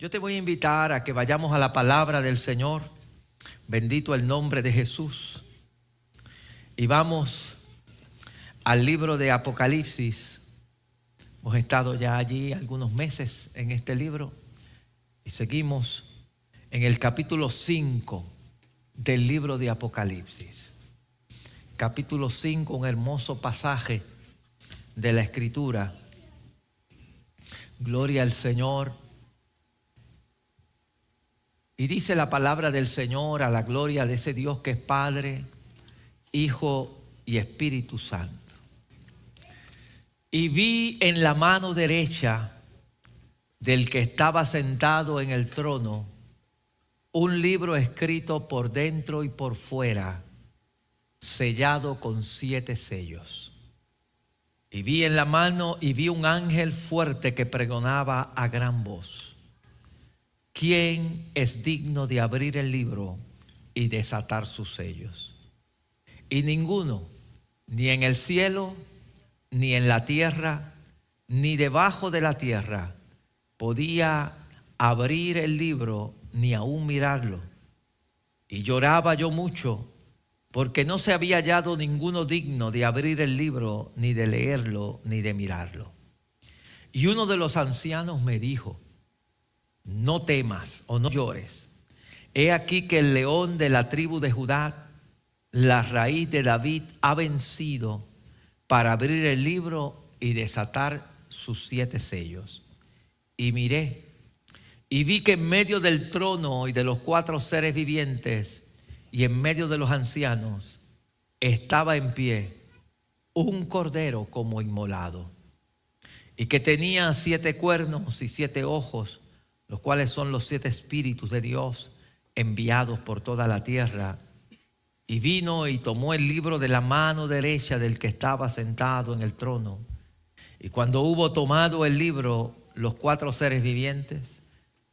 Yo te voy a invitar a que vayamos a la palabra del Señor. Bendito el nombre de Jesús. Y vamos al libro de Apocalipsis. Hemos estado ya allí algunos meses en este libro y seguimos en el capítulo 5 del libro de Apocalipsis. Capítulo 5, un hermoso pasaje de la escritura. Gloria al Señor. Y dice la palabra del Señor a la gloria de ese Dios que es Padre, Hijo y Espíritu Santo. Y vi en la mano derecha del que estaba sentado en el trono un libro escrito por dentro y por fuera, sellado con siete sellos. Y vi en la mano y vi un ángel fuerte que pregonaba a gran voz ¿quién es digno de abrir el libro y desatar sus sellos? Y ninguno, ni en el cielo, ni en la tierra, ni debajo de la tierra, podía abrir el libro ni aún mirarlo. Y lloraba yo mucho, porque no se había hallado ninguno digno de abrir el libro, ni de leerlo, ni de mirarlo. Y uno de los ancianos me dijo, no temas o no llores. He aquí que el león de la tribu de Judá, la raíz de David, ha vencido para abrir el libro y desatar sus siete sellos. Y miré y vi que en medio del trono y de los cuatro seres vivientes y en medio de los ancianos estaba en pie un cordero como inmolado y que tenía siete cuernos y siete ojos los cuales son los siete espíritus de Dios enviados por toda la tierra. Y vino y tomó el libro de la mano derecha del que estaba sentado en el trono. Y cuando hubo tomado el libro, los cuatro seres vivientes,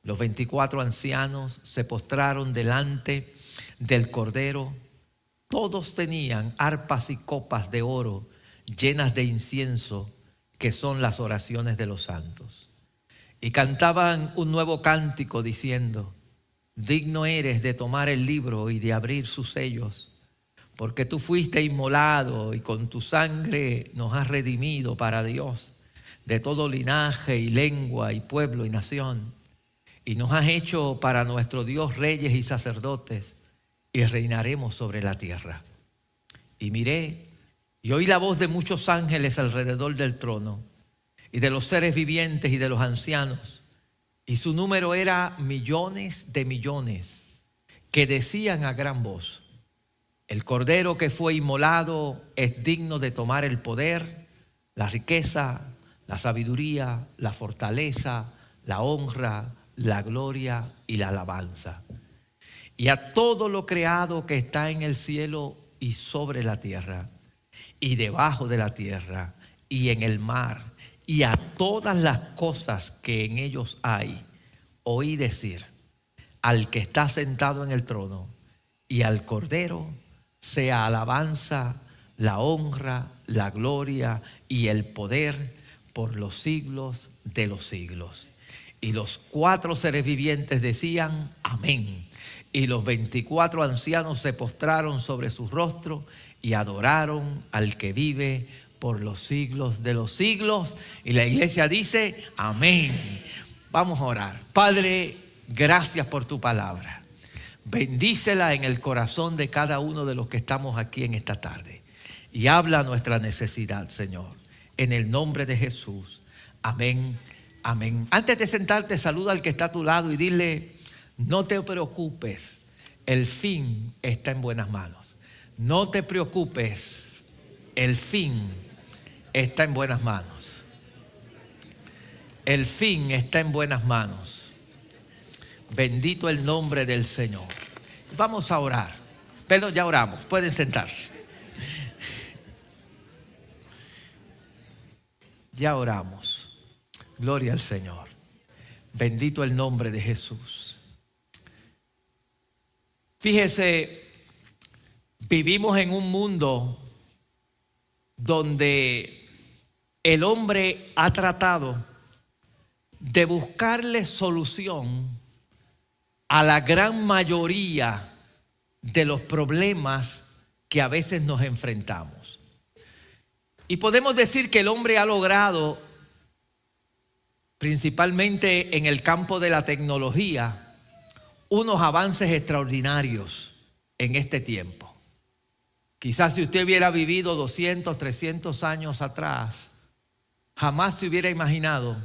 los veinticuatro ancianos, se postraron delante del Cordero. Todos tenían arpas y copas de oro llenas de incienso, que son las oraciones de los santos y cantaban un nuevo cántico diciendo, digno eres de tomar el libro y de abrir sus sellos, porque tú fuiste inmolado y con tu sangre nos has redimido para Dios de todo linaje y lengua y pueblo y nación, y nos has hecho para nuestro Dios reyes y sacerdotes, y reinaremos sobre la tierra. Y miré y oí la voz de muchos ángeles alrededor del trono y de los seres vivientes y de los ancianos. Y su número era millones de millones que decían a gran voz, el cordero que fue inmolado es digno de tomar el poder, la riqueza, la sabiduría, la fortaleza, la honra, la gloria y la alabanza. Y a todo lo creado que está en el cielo y sobre la tierra, y debajo de la tierra, y en el mar, y a todas las cosas que en ellos hay, oí decir, al que está sentado en el trono y al Cordero, sea alabanza, la honra, la gloria y el poder por los siglos de los siglos. Y los cuatro seres vivientes decían, amén. Y los veinticuatro ancianos se postraron sobre su rostro y adoraron al que vive por los siglos de los siglos. Y la iglesia dice, amén. Vamos a orar. Padre, gracias por tu palabra. Bendícela en el corazón de cada uno de los que estamos aquí en esta tarde. Y habla nuestra necesidad, Señor. En el nombre de Jesús. Amén. Amén. Antes de sentarte, saluda al que está a tu lado y dile, no te preocupes, el fin está en buenas manos. No te preocupes, el fin está en buenas manos. El fin está en buenas manos. Bendito el nombre del Señor. Vamos a orar. Pero ya oramos. Pueden sentarse. Ya oramos. Gloria al Señor. Bendito el nombre de Jesús. Fíjese, vivimos en un mundo donde el hombre ha tratado de buscarle solución a la gran mayoría de los problemas que a veces nos enfrentamos. Y podemos decir que el hombre ha logrado, principalmente en el campo de la tecnología, unos avances extraordinarios en este tiempo. Quizás si usted hubiera vivido 200, 300 años atrás, jamás se hubiera imaginado.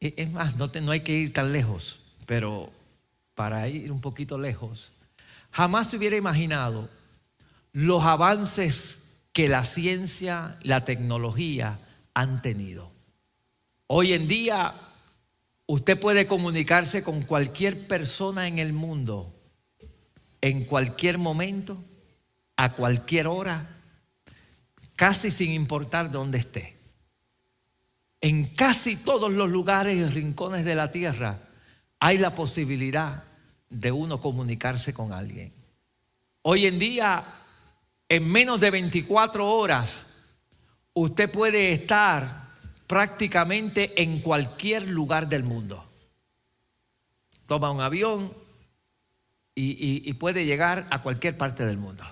Es más, no, no hay que ir tan lejos, pero para ir un poquito lejos, jamás se hubiera imaginado los avances que la ciencia, la tecnología han tenido. Hoy en día usted puede comunicarse con cualquier persona en el mundo, en cualquier momento, a cualquier hora, casi sin importar dónde esté. En casi todos los lugares y rincones de la tierra hay la posibilidad de uno comunicarse con alguien. Hoy en día, en menos de 24 horas, usted puede estar prácticamente en cualquier lugar del mundo. Toma un avión y, puede llegar a cualquier parte del mundo.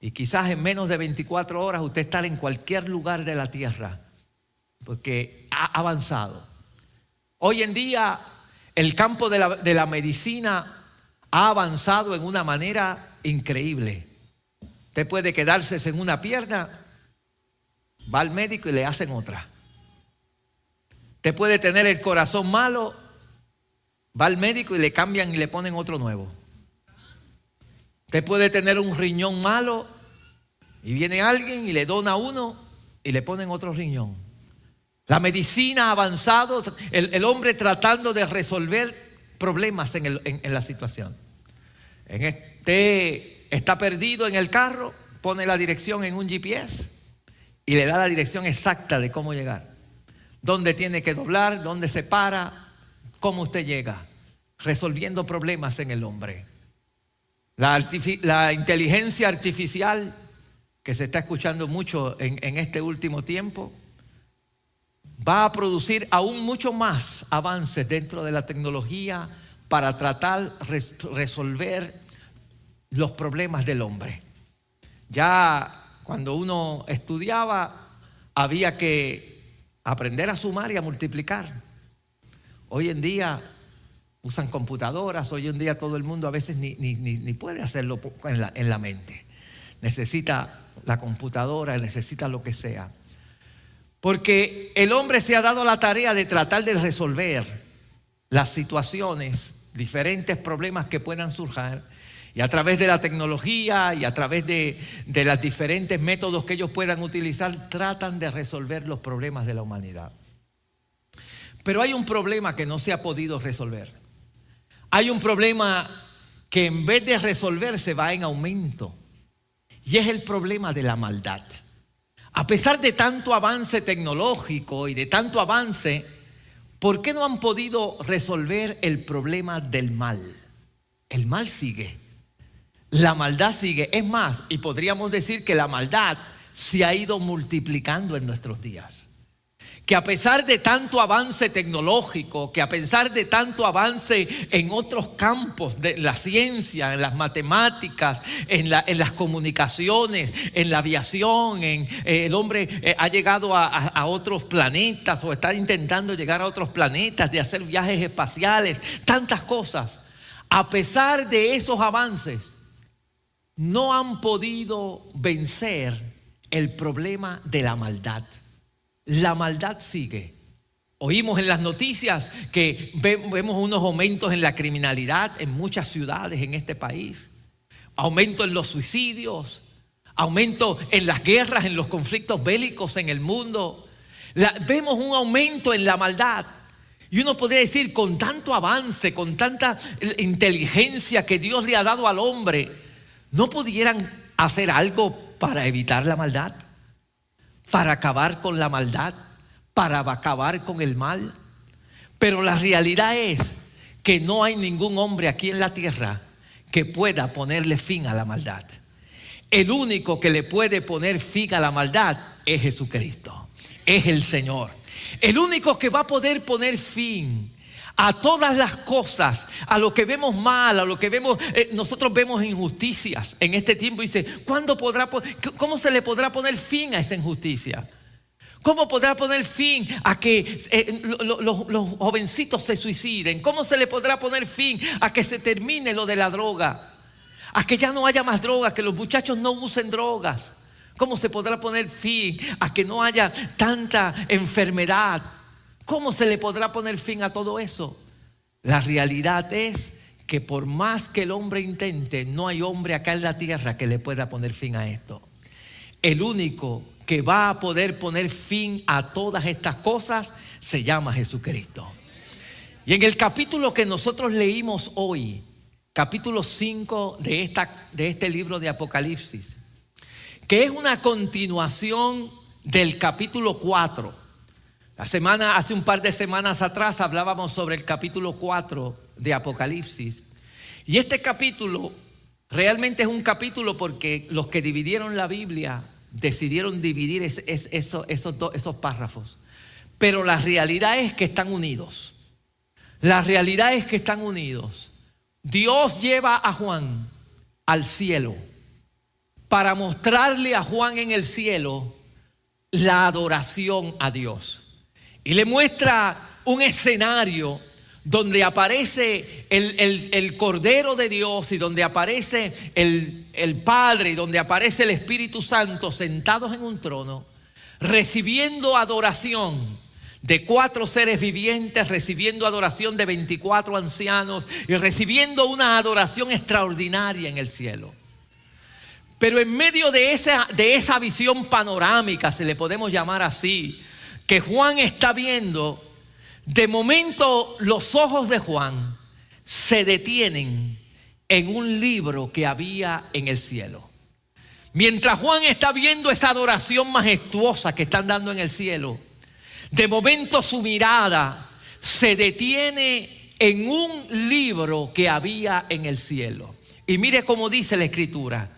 Y quizás en menos de 24 horas usted está en cualquier lugar de la tierra, porque ha avanzado. Hoy en día el campo de la, medicina ha avanzado en una manera increíble. Usted puede quedarse en una pierna, va al médico y le hacen otra. Usted puede tener el corazón malo, va al médico y le cambian y le ponen otro nuevo. Usted puede tener un riñón malo y viene alguien y le dona uno y le ponen otro riñón. La medicina ha avanzado, el, hombre tratando de resolver problemas en, en la situación. En este está perdido en el carro, pone la dirección en un GPS y le da la dirección exacta de cómo llegar. Dónde tiene que doblar, dónde se para, cómo usted llega, resolviendo problemas en el hombre. La, inteligencia artificial, que se está escuchando mucho en, este último tiempo, va a producir aún mucho más avances dentro de la tecnología para tratar de resolver los problemas del hombre. Ya cuando uno estudiaba había que aprender a sumar y a multiplicar. Hoy en día usan computadoras, hoy en día todo el mundo a veces ni, puede hacerlo en la, en la mente. Necesita la computadora, necesita lo que sea. Porque el hombre se ha dado la tarea de tratar de resolver las situaciones, diferentes problemas que puedan surgir, y a través de la tecnología y a través de, de los diferentes métodos que ellos puedan utilizar, tratan de resolver los problemas de la humanidad. Pero hay un problema que no se ha podido resolver. Hay un problema que en vez de resolverse va en aumento. Y es el problema de la maldad. A pesar de tanto avance tecnológico y de tanto avance, ¿por qué no han podido resolver el problema del mal? El mal sigue. La maldad sigue. Es más, y podríamos decir que la maldad se ha ido multiplicando en nuestros días que a pesar de tanto avance tecnológico, que a pesar de tanto avance en otros campos de la ciencia, en las matemáticas, en, las comunicaciones, en la aviación, en, eh, el hombre eh, ha llegado a, otros planetas o está intentando llegar a otros planetas, de hacer viajes espaciales, tantas cosas. A pesar de esos avances, no han podido vencer el problema de la maldad la maldad sigue. Oímos en las noticias que vemos unos aumentos en la criminalidad en muchas ciudades en este país, aumento en los suicidios, aumento en las guerras, en los conflictos bélicos en el mundo. vemos un aumento en la maldad. Y uno podría decir, con tanto avance, con tanta inteligencia que Dios le ha dado al hombre, ¿no pudieran hacer algo para evitar la maldad? Para acabar con la maldad, para acabar con el mal. Pero la realidad es que no hay ningún hombre aquí en la tierra que pueda ponerle fin a la maldad. El único que le puede poner fin a la maldad es Jesucristo, es el Señor. El único que va a poder poner fin a todas las cosas, a lo que vemos mal, a lo que vemos, eh, nosotros vemos injusticias en este tiempo. Dice, ¿cuándo podrá, ¿cómo se le podrá poner fin a esa injusticia? ¿Cómo podrá poner fin a que eh, los jovencitos se suiciden? ¿Cómo se le podrá poner fin a que se termine lo de la droga? A que ya no haya más drogas, que los muchachos no usen drogas. ¿Cómo se podrá poner fin a que no haya tanta enfermedad? ¿Cómo se le podrá poner fin a todo eso? La realidad es que por más que el hombre intente, no hay hombre acá en la tierra que le pueda poner fin a esto. El único que va a poder poner fin a todas estas cosas se llama Jesucristo. Y en el capítulo que nosotros leímos hoy, capítulo 5 de, esta, de este libro de Apocalipsis, que es una continuación del capítulo 4. La semana, hace un par de semanas atrás hablábamos sobre el capítulo 4 de Apocalipsis. Y este capítulo realmente es un capítulo porque los que dividieron la Biblia decidieron dividir esos, esos párrafos. Pero la realidad es que están unidos. La realidad es que están unidos. Dios lleva a Juan al cielo para mostrarle a Juan en el cielo la adoración a Dios. Y le muestra un escenario donde aparece el, Cordero de Dios y donde aparece el, el Padre y donde aparece el Espíritu Santo sentados en un trono, recibiendo adoración de cuatro seres vivientes, recibiendo adoración de 24 ancianos y recibiendo una adoración extraordinaria en el cielo. Pero en medio de esa, de esa visión panorámica, se le podemos llamar así, que Juan está viendo, de momento los ojos de Juan se detienen en un libro que había en el cielo. Mientras Juan está viendo esa adoración majestuosa que están dando en el cielo, de momento su mirada se detiene en un libro que había en el cielo. Y mire cómo dice la escritura.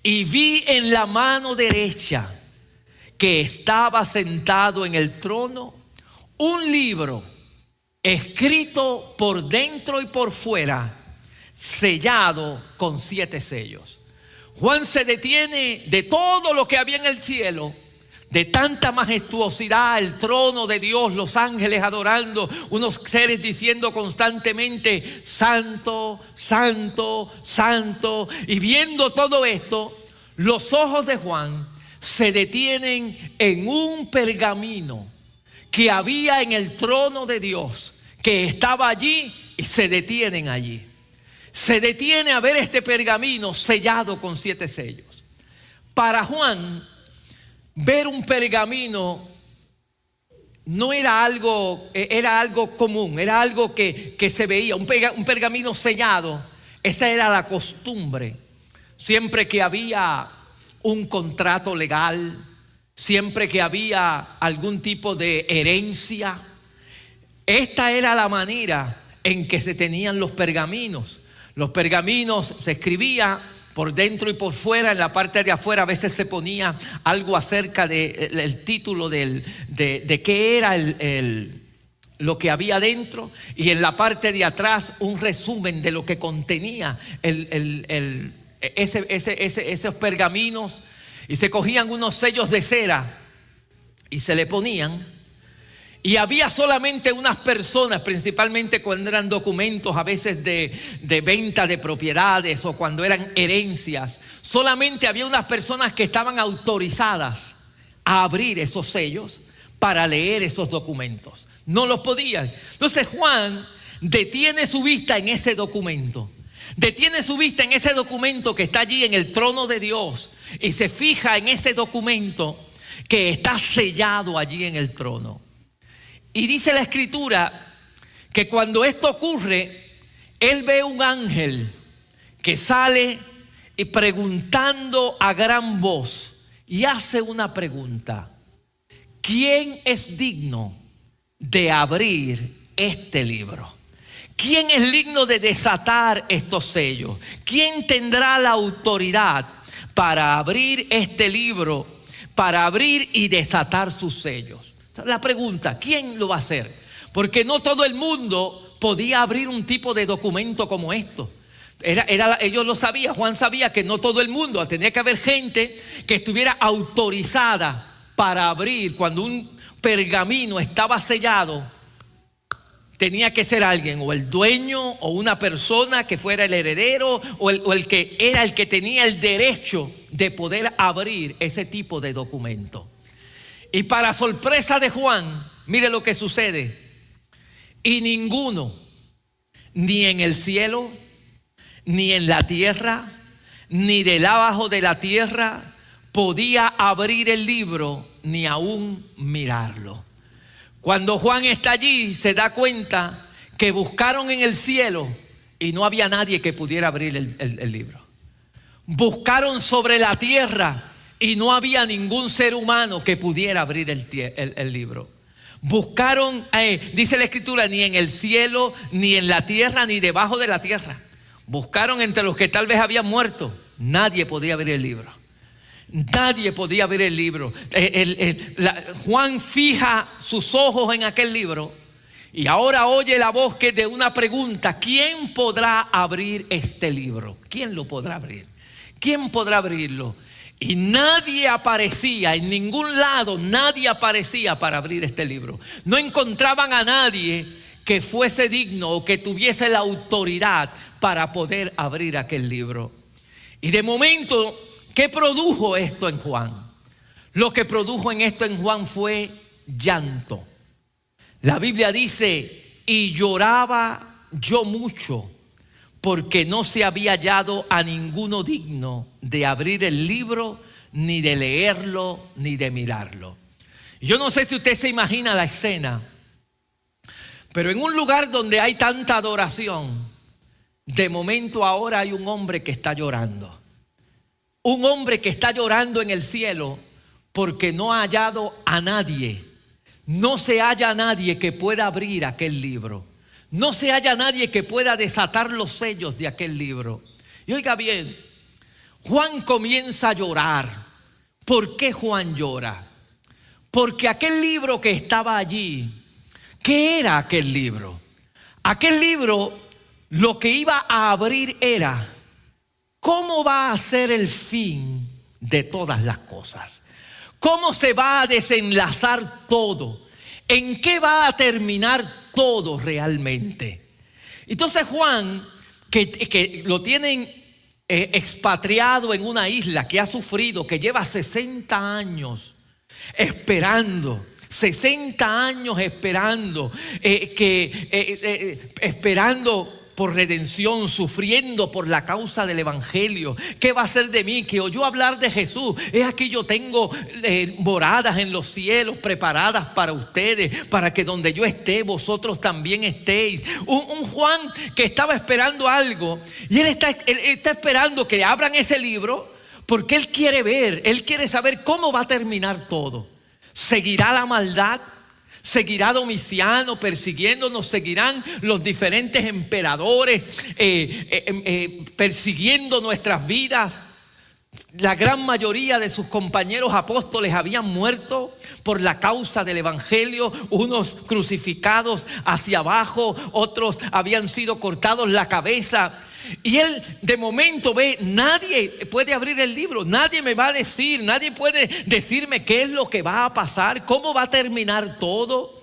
Y vi en la mano derecha que estaba sentado en el trono un libro escrito por dentro y por fuera, sellado con siete sellos. Juan se detiene de todo lo que había en el cielo, de tanta majestuosidad, el trono de Dios, los ángeles adorando, unos seres diciendo constantemente, santo, santo, santo, y viendo todo esto, los ojos de Juan se detienen en un pergamino que había en el trono de Dios, que estaba allí y se detienen allí. Se detiene a ver este pergamino sellado con siete sellos. Para Juan, ver un pergamino no era algo, e, era algo común, era algo que, se veía, un, un pergamino sellado. Esa era la costumbre. Siempre que había un contrato legal, siempre que había algún tipo de herencia. Esta era la manera en que se tenían los pergaminos. Los pergaminos se escribía por dentro y por fuera, en la parte de afuera a veces se ponía algo acerca del título de, qué era el, lo que había dentro y en la parte de atrás un resumen de lo que contenía el, ese, esos pergaminos y se cogían unos sellos de cera y se le ponían. Y había solamente unas personas, principalmente cuando eran documentos a veces de, de, venta de propiedades o cuando eran herencias, solamente había unas personas que estaban autorizadas a abrir esos sellos para leer esos documentos. No los podían. Entonces Juan detiene su vista en ese documento Detiene su vista en ese documento que está allí en el trono de Dios y se fija en ese documento que está sellado allí en el trono. Y dice la escritura que cuando esto ocurre, él ve un ángel que sale y preguntando a gran voz y hace una pregunta. ¿Quién es digno de abrir este libro? ¿Quién es digno de desatar estos sellos? ¿Quién tendrá la autoridad para abrir este libro, para abrir y desatar sus sellos? La pregunta, ¿quién lo va a hacer? Porque no todo el mundo podía abrir un tipo de documento como esto. Era, era, ellos lo sabían, Juan sabía que no todo el mundo, tenía que haber gente que estuviera autorizada para abrir cuando un pergamino estaba sellado, tenía que ser alguien, o el dueño, o una persona que fuera el heredero, o el, que era el que tenía el derecho de poder abrir ese tipo de documento. Y para sorpresa de Juan, mire lo que sucede. Y ninguno, ni en el cielo, ni en la tierra, ni del abajo de la tierra, podía abrir el libro, ni aún mirarlo. Cuando Juan está allí, se da cuenta que buscaron en el cielo y no había nadie que pudiera abrir el, libro. Buscaron sobre la tierra y no había ningún ser humano que pudiera abrir el, el libro. Buscaron, eh, dice la escritura, ni en el cielo, ni en la tierra, ni debajo de la tierra. Buscaron entre los que tal vez habían muerto. Nadie podía abrir el libro. Nadie podía abrir el libro. Eh, Juan fija sus ojos en aquel libro y ahora oye la voz que de una pregunta, ¿quién podrá abrir este libro? ¿Quién lo podrá abrir? ¿Quién podrá abrirlo? Y nadie aparecía, en ningún lado nadie aparecía para abrir este libro. No encontraban a nadie que fuese digno o que tuviese la autoridad para poder abrir aquel libro. Y de momento, ¿qué produjo esto en Juan? Lo que produjo en esto en Juan fue llanto. La Biblia dice, y lloraba yo mucho porque no se había hallado a ninguno digno de abrir el libro, ni de leerlo, ni de mirarlo. Yo no sé si usted se imagina la escena, pero en un lugar donde hay tanta adoración, de momento ahora hay un hombre que está llorando. Un hombre que está llorando en el cielo porque no ha hallado a nadie. No se halla nadie que pueda abrir aquel libro no se haya nadie que pueda desatar los sellos de aquel libro. Y oiga bien, Juan comienza a llorar. ¿Por qué Juan llora? Porque aquel libro que estaba allí, ¿qué era aquel libro? Aquel libro lo que iba a abrir era, ¿cómo va a ser el fin de todas las cosas? ¿Cómo se va a desenlazar todo? ¿En qué va a terminar todo realmente? Entonces Juan, que, lo tienen eh, expatriado en una isla, que ha sufrido, que lleva 60 años esperando, 60 años esperando, eh, que, eh, esperando por redención, sufriendo por la causa del Evangelio. ¿Qué va a ser de mí? Que oyó hablar de Jesús. Es aquí yo tengo eh, moradas en los cielos preparadas para ustedes, para que donde yo esté, vosotros también estéis. Un, Juan que estaba esperando algo y él está, él está esperando que abran ese libro porque él quiere ver, él quiere saber cómo va a terminar todo. ¿Seguirá la maldad? Seguirá Domiciano persiguiéndonos, seguirán los diferentes emperadores eh, eh, em, eh, persiguiendo nuestras vidas. La gran mayoría de sus compañeros apóstoles habían muerto por la causa del Evangelio, unos crucificados hacia abajo, otros habían sido cortados la cabeza. Y él de momento ve, nadie puede abrir el libro, nadie me va a decir, nadie puede decirme qué es lo que va a pasar, cómo va a terminar todo,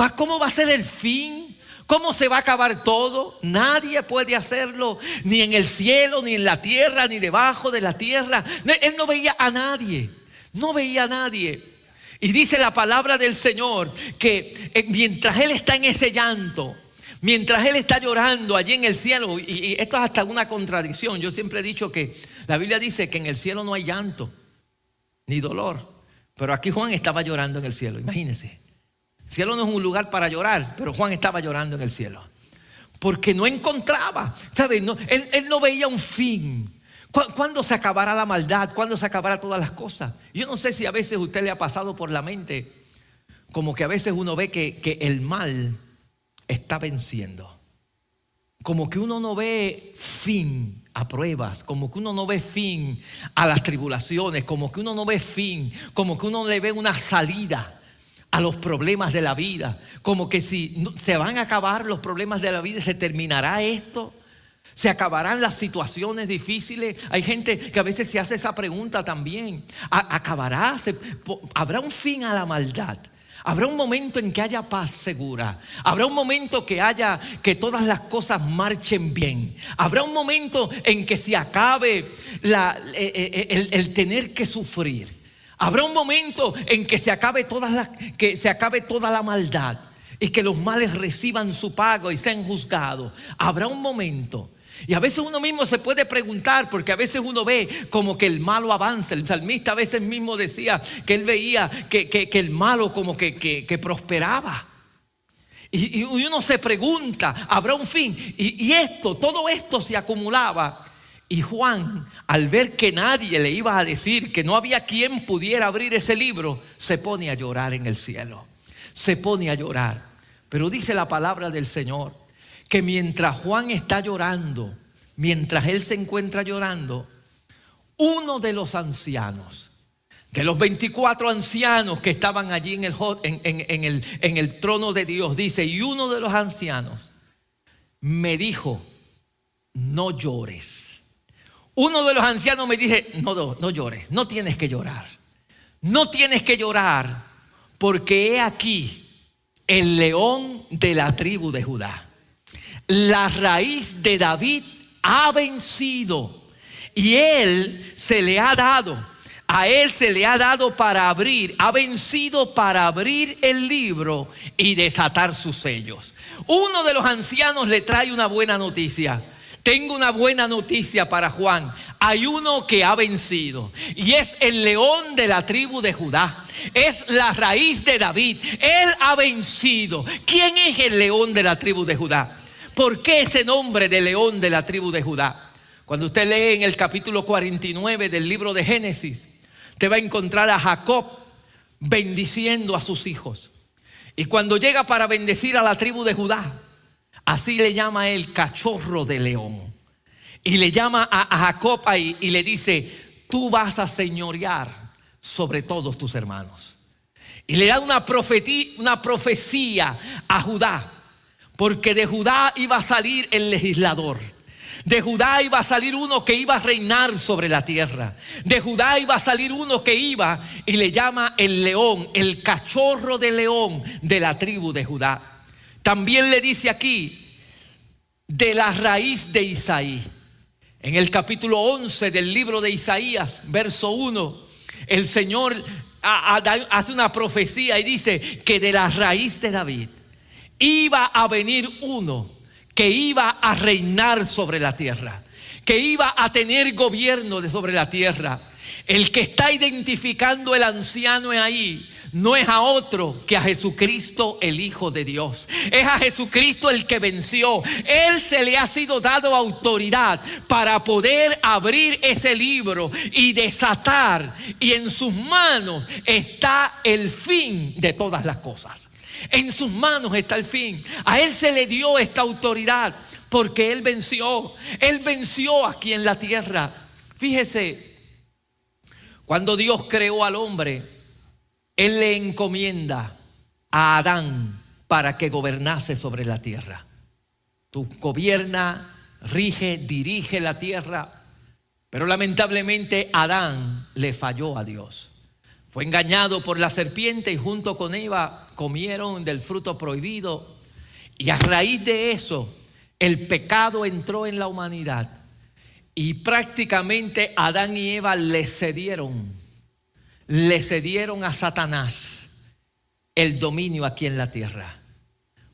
¿Va, cómo va a ser el fin, cómo se va a acabar todo. Nadie puede hacerlo, ni en el cielo, ni en la tierra, ni debajo de la tierra. Él no veía a nadie, no veía a nadie. Y dice la palabra del Señor que eh, mientras Él está en ese llanto, Mientras él está llorando allí en el cielo, y, esto es hasta una contradicción, yo siempre he dicho que la Biblia dice que en el cielo no hay llanto ni dolor, pero aquí Juan estaba llorando en el cielo, imagínense. El cielo no es un lugar para llorar, pero Juan estaba llorando en el cielo. Porque no encontraba, ¿sabes? él, él, no veía un fin. ¿Cuándo se acabará la maldad? ¿Cuándo se acabará todas las cosas? Yo no sé si a veces usted le ha pasado por la mente, como que a veces uno ve que, que el mal está venciendo. Como que uno no ve fin a pruebas, como que uno no ve fin a las tribulaciones, como que uno no ve fin, como que uno le ve una salida a los problemas de la vida, como que si se van a acabar los problemas de la vida, se terminará esto. Se acabarán las situaciones difíciles. Hay gente que a veces se hace esa pregunta también. ¿Acabará? ¿Habrá un fin a la maldad? Habrá un momento en que haya paz segura. Habrá un momento que haya que todas las cosas marchen bien. Habrá un momento en que se acabe la, eh, eh, el, el, tener que sufrir. Habrá un momento en que se acabe todas las, que se acabe toda la maldad y que los males reciban su pago y sean juzgados. Habrá un momento y a veces uno mismo se puede preguntar, porque a veces uno ve como que el malo avanza. El salmista a veces mismo decía que él veía que, el malo como que, prosperaba. Y, uno se pregunta, ¿habrá un fin? Y, y esto, todo esto se acumulaba. Y Juan, al ver que nadie le iba a decir que no había quien pudiera abrir ese libro, se pone a llorar en el cielo. Se pone a llorar. Pero dice la palabra del Señor que mientras Juan está llorando, mientras él se encuentra llorando, uno de los ancianos, de los 24 ancianos que estaban allí en el, trono de Dios, dice, y uno de los ancianos me dijo, no llores. Uno de los ancianos me dice, no, no llores, no tienes que llorar. No tienes que llorar porque he aquí el león de la tribu de Judá la raíz de David ha vencido y él se le ha dado. A él se le ha dado para abrir, ha vencido para abrir el libro y desatar sus sellos. Uno de los ancianos le trae una buena noticia. Tengo una buena noticia para Juan. Hay uno que ha vencido y es el león de la tribu de Judá. Es la raíz de David. Él ha vencido. ¿Quién es el león de la tribu de Judá? ¿Por qué ese nombre de león de la tribu de Judá? Cuando usted lee en el capítulo 49 del libro de Génesis, te va a encontrar a Jacob bendiciendo a sus hijos. Y cuando llega para bendecir a la tribu de Judá, así le llama el cachorro de león. Y le llama a, Jacob ahí y le dice, tú vas a señorear sobre todos tus hermanos. Y le da una, una profecía a Judá porque de Judá iba a salir el legislador. De Judá iba a salir uno que iba a reinar sobre la tierra. De Judá iba a salir uno que iba y le llama el león, el cachorro de león de la tribu de Judá. También le dice aquí, de la raíz de Isaí. En el capítulo 11 del libro de Isaías, verso 1, el Señor hace una profecía y dice que de la raíz de David iba a venir uno que iba a reinar sobre la tierra, que iba a tener gobierno de sobre la tierra. El que está identificando el anciano ahí no es a otro que a Jesucristo el Hijo de Dios. Es a Jesucristo el que venció. Él se le ha sido dado autoridad para poder abrir ese libro y desatar. Y en sus manos está el fin de todas las cosas. En sus manos está el fin. A Él se le dio esta autoridad porque Él venció. Él venció aquí en la tierra. Fíjese, cuando Dios creó al hombre, Él le encomienda a Adán para que gobernase sobre la tierra. Tú gobierna, rige, dirige la tierra. Pero lamentablemente Adán le falló a Dios. Fue engañado por la serpiente y junto con Eva comieron del fruto prohibido. Y a raíz de eso, el pecado entró en la humanidad. Y prácticamente Adán y Eva le cedieron, le cedieron a Satanás el dominio aquí en la tierra.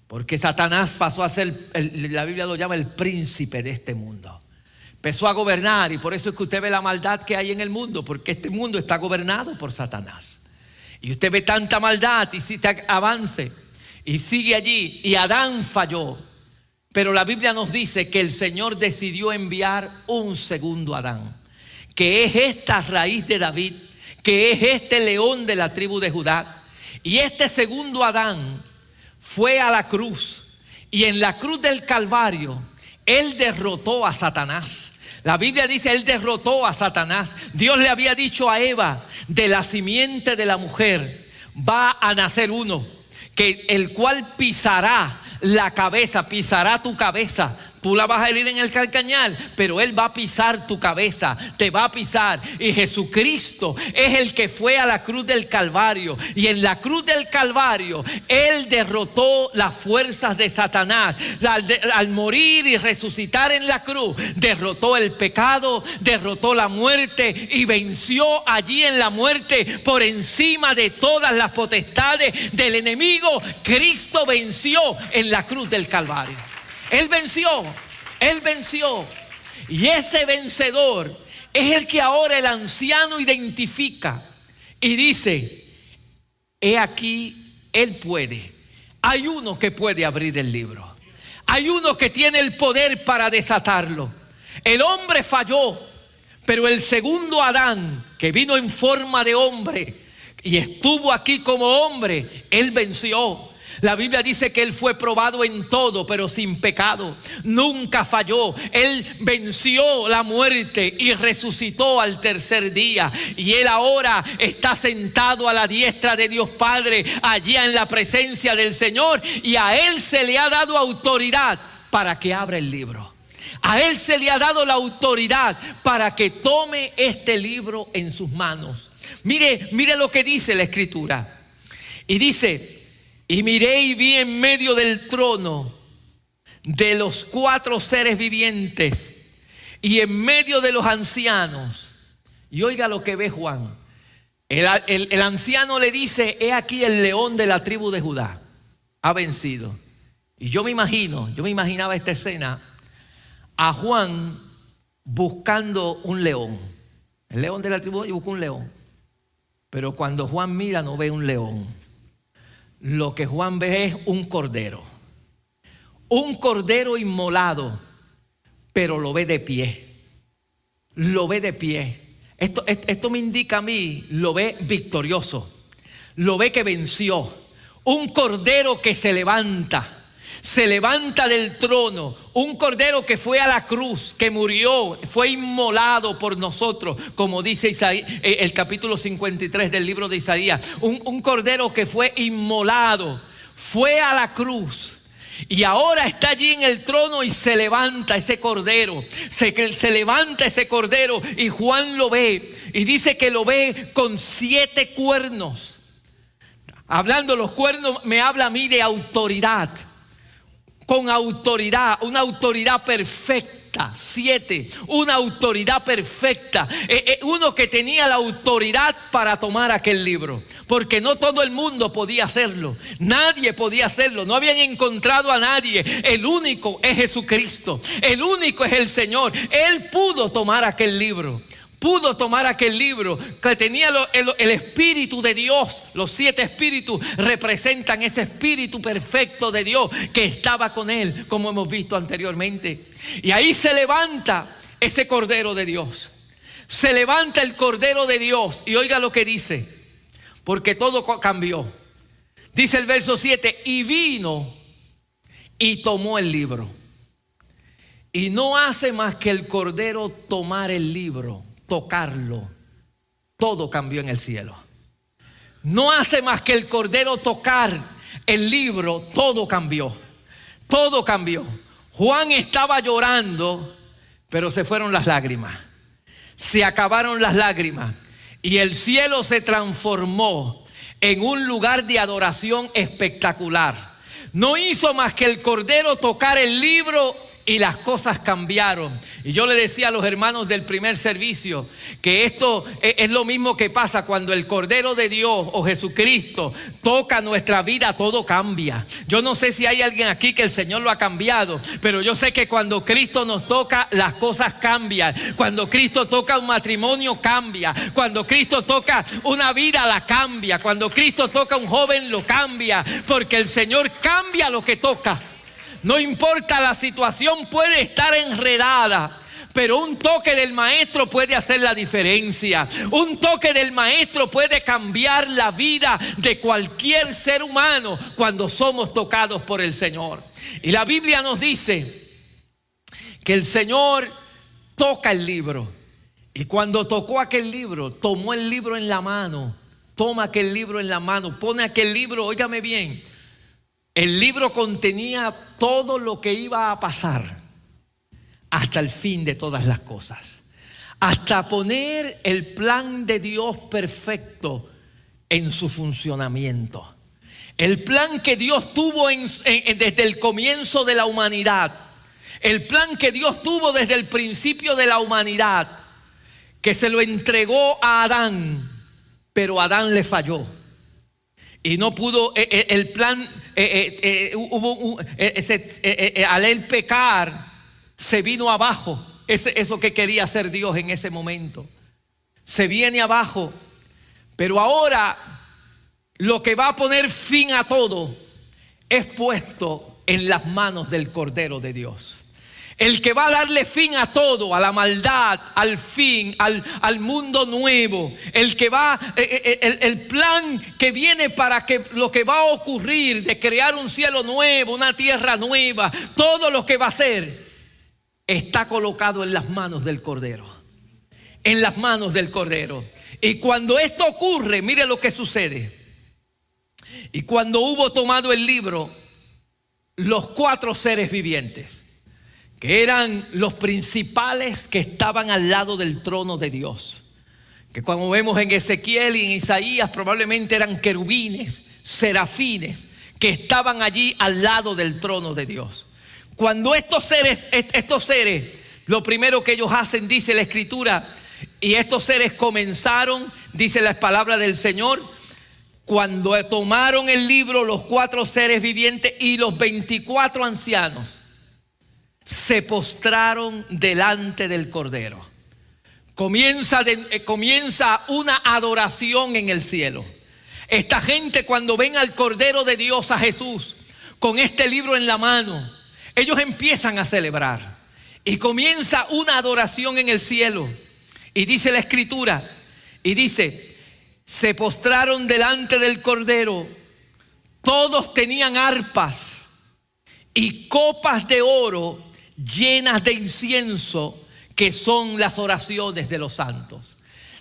Porque Satanás pasó a ser, la Biblia lo llama el príncipe de este mundo. Empezó a gobernar y por eso es que usted ve la maldad que hay en el mundo, porque este mundo está gobernado por Satanás. Y usted ve tanta maldad y si avance y sigue allí y Adán falló. Pero la Biblia nos dice que el Señor decidió enviar un segundo Adán, que es esta raíz de David, que es este león de la tribu de Judá. Y este segundo Adán fue a la cruz y en la cruz del Calvario él derrotó a Satanás. La Biblia dice, Él derrotó a Satanás. Dios le había dicho a Eva, de la simiente de la mujer, va a nacer uno, que el cual pisará la cabeza, pisará tu cabeza Tú la vas a herir en el calcañal, pero Él va a pisar tu cabeza, te va a pisar. Y Jesucristo es el que fue a la cruz del Calvario. Y en la cruz del Calvario, Él derrotó las fuerzas de Satanás. Al, al morir y resucitar en la cruz, derrotó el pecado, derrotó la muerte y venció allí en la muerte por encima de todas las potestades del enemigo. Cristo venció en la cruz del Calvario. Él venció, Él venció. Y ese vencedor es el que ahora el anciano identifica y dice, he aquí, Él puede. Hay uno que puede abrir el libro. Hay uno que tiene el poder para desatarlo. El hombre falló, pero el segundo Adán, que vino en forma de hombre y estuvo aquí como hombre, él venció. La Biblia dice que Él fue probado en todo, pero sin pecado. Nunca falló. Él venció la muerte y resucitó al tercer día. Y Él ahora está sentado a la diestra de Dios Padre, allá en la presencia del Señor. Y a Él se le ha dado autoridad para que abra el libro. A Él se le ha dado la autoridad para que tome este libro en sus manos. Mire, mire lo que dice la Escritura. Y dice, y miré y vi en medio del trono de los cuatro seres vivientes y en medio de los ancianos. Y oiga lo que ve Juan. El, el, anciano le dice, he aquí el león de la tribu de Judá. Ha vencido. Y yo me imagino, yo me imaginaba esta escena, a Juan buscando un león. El león de la tribu y busca un león. Pero cuando Juan mira no ve un león lo que Juan ve es un cordero. Un cordero inmolado, pero lo ve de pie. Lo ve de pie. Esto, esto, me indica a mí, lo ve victorioso. Lo ve que venció. Un cordero que se levanta se levanta del trono, un cordero que fue a la cruz, que murió, fue inmolado por nosotros, como dice eh, el capítulo 53 del libro de Isaías, un, un cordero que fue inmolado, fue a la cruz. Y ahora está allí en el trono y se levanta ese cordero. Se, se, levanta ese cordero y Juan lo ve. Y dice que lo ve con siete cuernos. Hablando los cuernos me habla a mí de autoridad con autoridad, una autoridad perfecta. Siete, una autoridad perfecta. Eh, eh, uno que tenía la autoridad para tomar aquel libro. Porque no todo el mundo podía hacerlo. Nadie podía hacerlo. No habían encontrado a nadie. El único es Jesucristo. El único es el Señor. Él pudo tomar aquel libro pudo tomar aquel libro que tenía el, Espíritu de Dios. Los siete espíritus representan ese Espíritu perfecto de Dios que estaba con él, como hemos visto anteriormente. Y ahí se levanta ese Cordero de Dios. Se levanta el Cordero de Dios y oiga lo que dice, porque todo cambió. Dice el verso 7, y vino y tomó el libro. Y no hace más que el Cordero tomar el libro tocarlo, todo cambió en el cielo. No hace más que el Cordero tocar el libro, todo cambió. Todo cambió. Juan estaba llorando, pero se fueron las lágrimas. Se acabaron las lágrimas. Y el cielo se transformó en un lugar de adoración espectacular. No hizo más que el Cordero tocar el libro y las cosas cambiaron. Y yo le decía a los hermanos del primer servicio que esto e-, es lo mismo que pasa cuando el Cordero de Dios o Jesucristo toca nuestra vida, todo cambia. Yo no sé si hay alguien aquí que el Señor lo ha cambiado, pero yo sé que cuando Cristo nos toca, las cosas cambian. Cuando Cristo toca un matrimonio, cambia. Cuando Cristo toca una vida, la cambia. Cuando Cristo toca un joven, lo cambia. Porque el Señor cambia lo que toca. No importa la situación, puede estar enredada. Pero un toque del maestro puede hacer la diferencia. Un toque del maestro puede cambiar la vida de cualquier ser humano cuando somos tocados por el Señor. Y la Biblia nos dice que el Señor toca el libro. Y cuando tocó aquel libro, tomó el libro en la mano toma aquel libro en la mano, pone aquel libro, óigame bien, el libro contenía todo lo que iba a pasar hasta el fin de todas las cosas, hasta poner el plan de Dios perfecto en su funcionamiento. El plan que Dios tuvo desde el comienzo de la humanidad. El plan que Dios tuvo desde el principio de la humanidad. Que se lo entregó a Adán. Pero Adán le falló. Y no pudo, eh, eh, el plan, eh, hubo, al él pecar, se vino abajo. eso que quería hacer Dios en ese momento. Se viene abajo. Pero ahora lo que va a poner fin a todo es puesto en las manos del Cordero de Dios. El que va a darle fin a todo, a la maldad, al fin, al, mundo nuevo. El que va, eh, eh, eh, el, el, plan que viene para que lo que va a ocurrir de crear un cielo nuevo, una tierra nueva, todo lo que va a ser, está colocado en las manos del Cordero. En las manos del Cordero. Y cuando esto ocurre, mire lo que sucede. Y cuando hubo tomado el libro, los cuatro seres vivientes, que eran los principales que estaban al lado del trono de Dios, que como vemos en Ezequiel y en Isaías probablemente eran querubines, serafines, que estaban allí al lado del trono de Dios. Cuando estos seres, estos seres, lo primero que ellos hacen, dice la escritura, y estos seres comenzaron, dice la palabra del Señor, cuando tomaron el libro los cuatro seres vivientes y los 24 ancianos, se postraron delante del Cordero. Comienza, eh, comienza una adoración en el cielo. Esta gente cuando ven al Cordero de Dios, a Jesús, con este libro en la mano, ellos empiezan a celebrar. Y comienza una adoración en el cielo. Y dice la escritura, y dice, se postraron delante del Cordero. Todos tenían arpas y copas de oro llenas de incienso, que son las oraciones de los santos.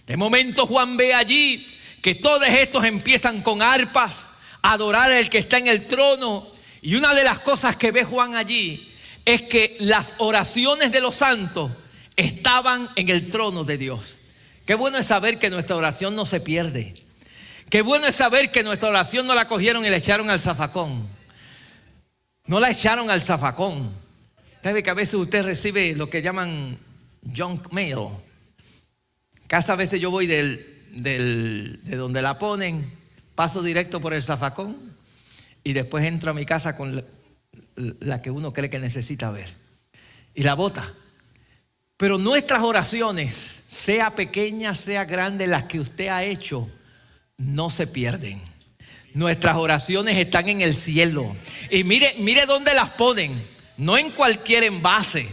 De momento Juan ve allí que todos estos empiezan con arpas a adorar al que está en el trono. Y una de las cosas que ve Juan allí es que las oraciones de los santos estaban en el trono de Dios. Qué bueno es saber que nuestra oración no se pierde. Qué bueno es saber que nuestra oración no la cogieron y la echaron al zafacón. No la echaron al zafacón. Sabe que a veces usted recibe lo que llaman junk mail. Cada veces yo voy de donde la ponen, paso directo por el zafacón y después entro a mi casa con la, la que uno cree que necesita ver. Y la bota. Pero nuestras oraciones sea pequeña, sea grande, las que usted ha hecho, no se pierden. Nuestras oraciones están en el cielo. Y mire, mire dónde las ponen. No en cualquier envase.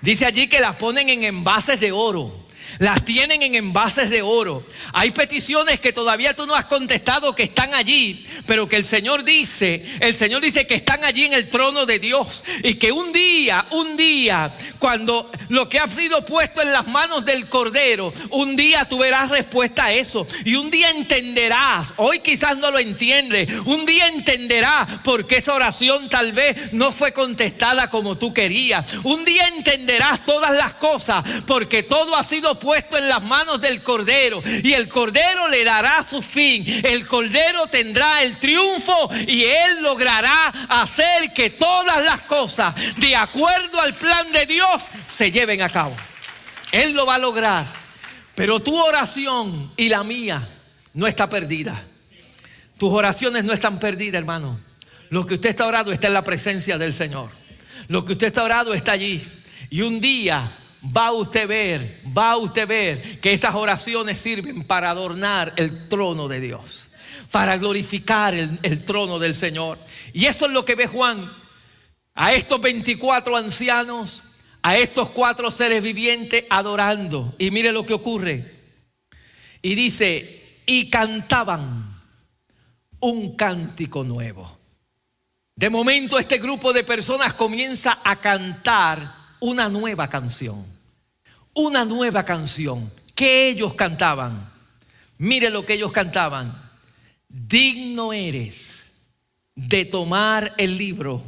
Dice allí que las ponen en envases de oro. Las tienen en envases de oro. Hay peticiones que todavía tú no has contestado que están allí, pero que el Señor dice, el Señor dice que están allí en el trono de Dios y que un día, un día, cuando lo que ha sido puesto en las manos del Cordero, un día tú verás respuesta a eso y un día entenderás, hoy quizás no lo entiende, un día entenderás por qué esa oración tal vez no fue contestada como tú querías. Un día entenderás todas las cosas porque todo ha sido puesto en las manos del Cordero y el Cordero le dará su fin. El Cordero tendrá el triunfo y él logrará hacer que todas las cosas, de acuerdo al plan de Dios, se lleven a cabo. Él lo va a lograr. Pero tu oración y la mía no está perdida. Tus oraciones no están perdidas, hermano. Lo que usted está orando está en la presencia del Señor. Lo que usted está orando está allí. Y un día va usted a ver, va usted a ver que esas oraciones sirven para adornar el trono de Dios, para glorificar el, trono del Señor. Y eso es lo que ve Juan. A estos 24 ancianos, a estos cuatro seres vivientes adorando. Y mire lo que ocurre. Y dice, y cantaban un cántico nuevo. De momento este grupo de personas comienza a cantar una nueva canción. Una nueva canción que ellos cantaban. Mire lo que ellos cantaban. Digno eres de tomar el libro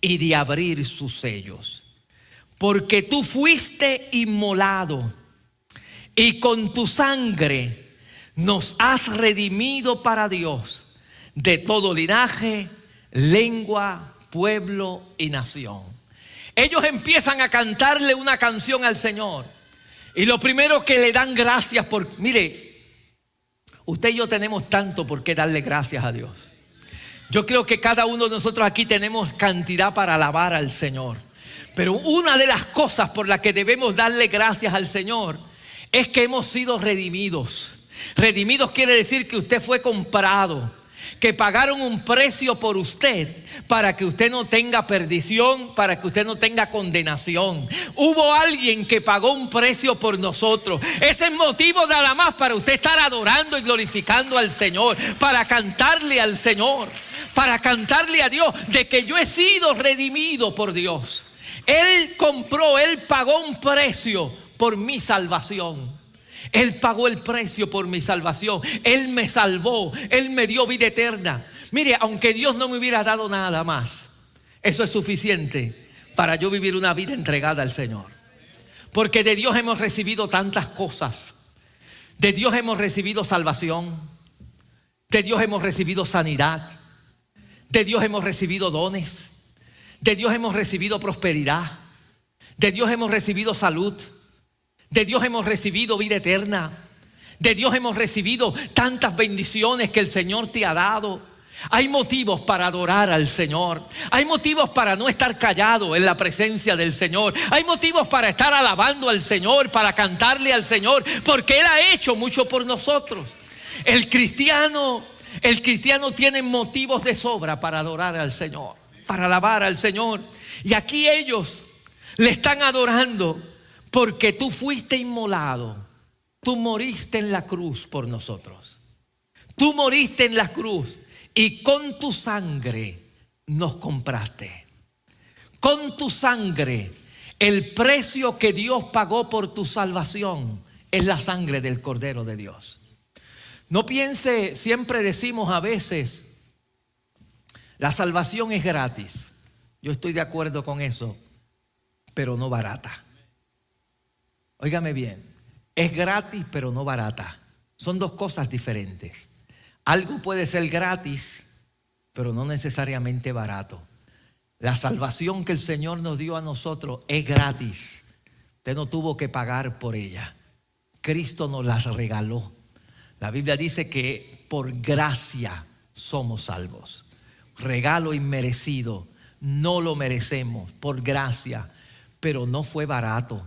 y de abrir sus sellos. Porque tú fuiste inmolado y con tu sangre nos has redimido para Dios de todo linaje, lengua, pueblo y nación. Ellos empiezan a cantarle una canción al Señor. Y lo primero que le dan gracias por, mire, usted y yo tenemos tanto por qué darle gracias a Dios. Yo creo que cada uno de nosotros aquí tenemos cantidad para alabar al Señor. Pero una de las cosas por las que debemos darle gracias al Señor es que hemos sido redimidos. Redimidos quiere decir que usted fue comprado que pagaron un precio por usted para que usted no tenga perdición, para que usted no tenga condenación. Hubo alguien que pagó un precio por nosotros. Ese es motivo nada más para usted estar adorando y glorificando al Señor, para cantarle al Señor, para cantarle a Dios de que yo he sido redimido por Dios. Él compró, Él pagó un precio por mi salvación. Él pagó el precio por mi salvación. Él me salvó. Él me dio vida eterna. Mire, aunque Dios no me hubiera dado nada más, eso es suficiente para yo vivir una vida entregada al Señor. Porque de Dios hemos recibido tantas cosas. De Dios hemos recibido salvación. De Dios hemos recibido sanidad. De Dios hemos recibido dones. De Dios hemos recibido prosperidad. De Dios hemos recibido salud. De Dios hemos recibido vida eterna. De Dios hemos recibido tantas bendiciones que el Señor te ha dado. Hay motivos para adorar al Señor. Hay motivos para no estar callado en la presencia del Señor. Hay motivos para estar alabando al Señor, para cantarle al Señor, porque Él ha hecho mucho por nosotros. El cristiano, el cristiano tiene motivos de sobra para adorar al Señor, para alabar al Señor. Y aquí ellos le están adorando porque tú fuiste inmolado, tú moriste en la cruz por nosotros. Tú moriste en la cruz y con tu sangre nos compraste. Con tu sangre, el precio que Dios pagó por tu salvación es la sangre del Cordero de Dios. No piense, siempre decimos a veces, la salvación es gratis. Yo estoy de acuerdo con eso, pero no barata. Óigame bien, es gratis pero no barata. Son dos cosas diferentes. Algo puede ser gratis, pero no necesariamente barato. La salvación que el Señor nos dio a nosotros es gratis. Usted no tuvo que pagar por ella. Cristo nos la regaló. La Biblia dice que por gracia somos salvos. Regalo inmerecido. No lo merecemos por gracia, pero no fue barato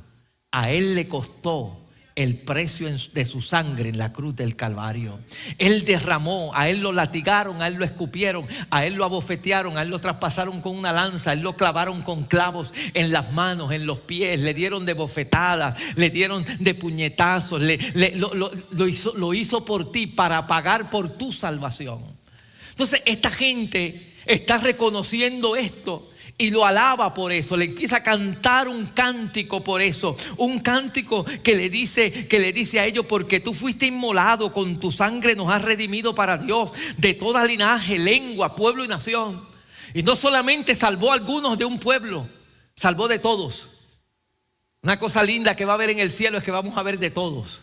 a Él le costó el precio de su sangre en la cruz del Calvario. Él derramó, a Él lo latigaron, a Él lo escupieron, a Él lo abofetearon, a Él lo traspasaron con una lanza, a Él lo clavaron con clavos en las manos, en los pies, le dieron de bofetadas, le dieron de puñetazos, lo, hizo, lo hizo por ti para pagar por tu salvación. Entonces esta gente está reconociendo esto y lo alaba por eso, le empieza a cantar un cántico por eso, un cántico que le dice que le dice a ellos porque tú fuiste inmolado con tu sangre nos has redimido para Dios de toda linaje, lengua, pueblo y nación. Y no solamente salvó a algunos de un pueblo, salvó de todos. Una cosa linda que va a haber en el cielo es que vamos a ver de todos.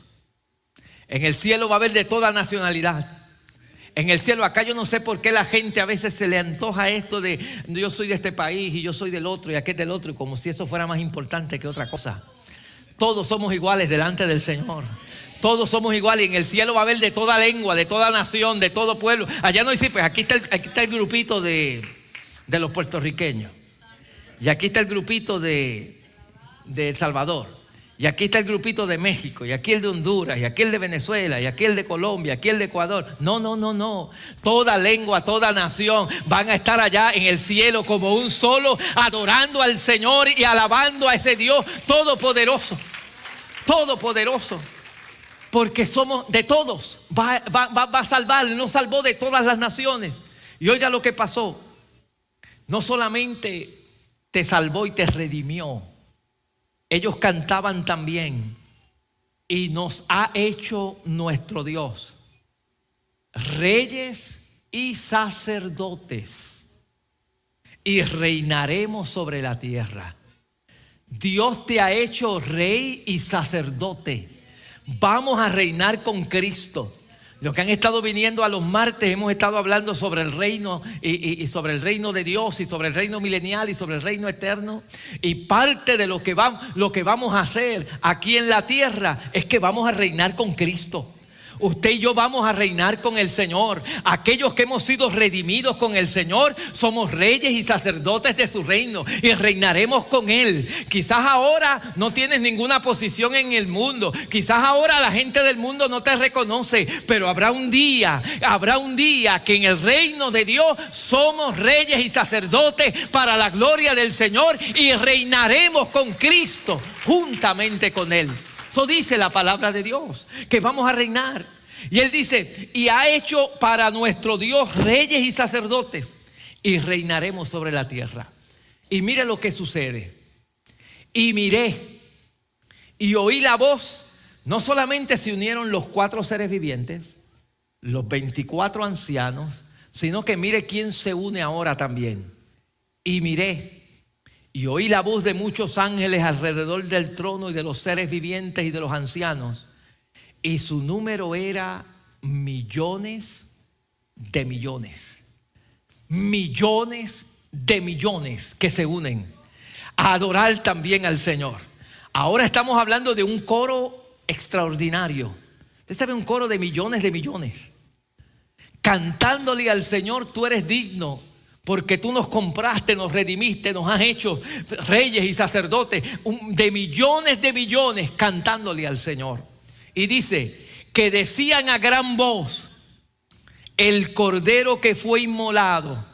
En el cielo va a haber de toda nacionalidad en el cielo. Acá yo no sé por qué la gente a veces se le antoja esto de yo soy de este país y yo soy del otro y aquel del otro, y como si eso fuera más importante que otra cosa. Todos somos iguales delante del Señor. Todos somos iguales y en el cielo va a haber de toda lengua, de toda nación, de todo pueblo. Allá no dice, pues aquí está el, aquí está el grupito de, de los puertorriqueños. Y aquí está el grupito de, de El Salvador. Y aquí está el grupito de México, y aquí el de Honduras, y aquí el de Venezuela, y aquí el de Colombia, aquí el de Ecuador. No, no, no, no. Toda lengua, toda nación van a estar allá en el cielo como un solo, adorando al Señor y alabando a ese Dios todopoderoso. Todopoderoso. Porque somos de todos. Va, va a salvar, nos salvó de todas las naciones. Y oiga lo que pasó. No solamente te salvó y te redimió ellos cantaban también y nos ha hecho nuestro Dios, reyes y sacerdotes, y reinaremos sobre la tierra. Dios te ha hecho rey y sacerdote. Vamos a reinar con Cristo. Los que han estado viniendo a los martes hemos estado hablando sobre el reino y, sobre el reino de Dios y sobre el reino milenial y sobre el reino eterno. Y parte de lo que, lo que vamos a hacer aquí en la tierra es que vamos a reinar con Cristo. Usted y yo vamos a reinar con el Señor. Aquellos que hemos sido redimidos con el Señor, somos reyes y sacerdotes de su reino y reinaremos con Él. Quizás ahora no tienes ninguna posición en el mundo. Quizás ahora la gente del mundo no te reconoce, pero habrá un día, habrá un día que en el reino de Dios somos reyes y sacerdotes para la gloria del Señor y reinaremos con Cristo juntamente con Él. Eso dice la palabra de Dios, que vamos a reinar. Y él dice, y ha hecho para nuestro Dios reyes y sacerdotes, y reinaremos sobre la tierra. Y mire lo que sucede. Y miré, y oí la voz, no solamente se unieron los cuatro seres vivientes, los 24 ancianos, sino que mire quién se une ahora también. Y miré, y oí la voz de muchos ángeles alrededor del trono y de los seres vivientes y de los ancianos. Y su número era millones de millones. Millones de millones que se unen a adorar también al Señor. Ahora estamos hablando de un coro extraordinario. Usted sabe un coro de millones de millones. Cantándole al Señor, tú eres digno porque tú nos compraste, nos redimiste, nos has hecho reyes y sacerdotes de millones de millones cantándole al Señor. Y dice que decían a gran voz, el cordero que fue inmolado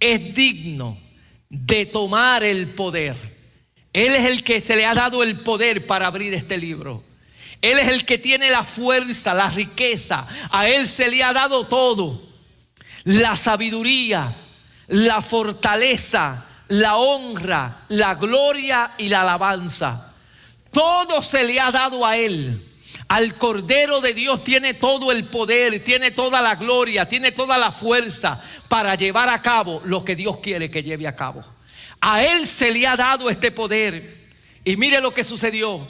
es digno de tomar el poder. Él es el que se le ha dado el poder para abrir este libro. Él es el que tiene la fuerza, la riqueza. A Él se le ha dado todo. La sabiduría, la fortaleza, la honra, la gloria y la alabanza. Todo se le ha dado a Él. Al Cordero de Dios tiene todo el poder, tiene toda la gloria, tiene toda la fuerza para llevar a cabo lo que Dios quiere que lleve a cabo. A Él se le ha dado este poder. Y mire lo que sucedió.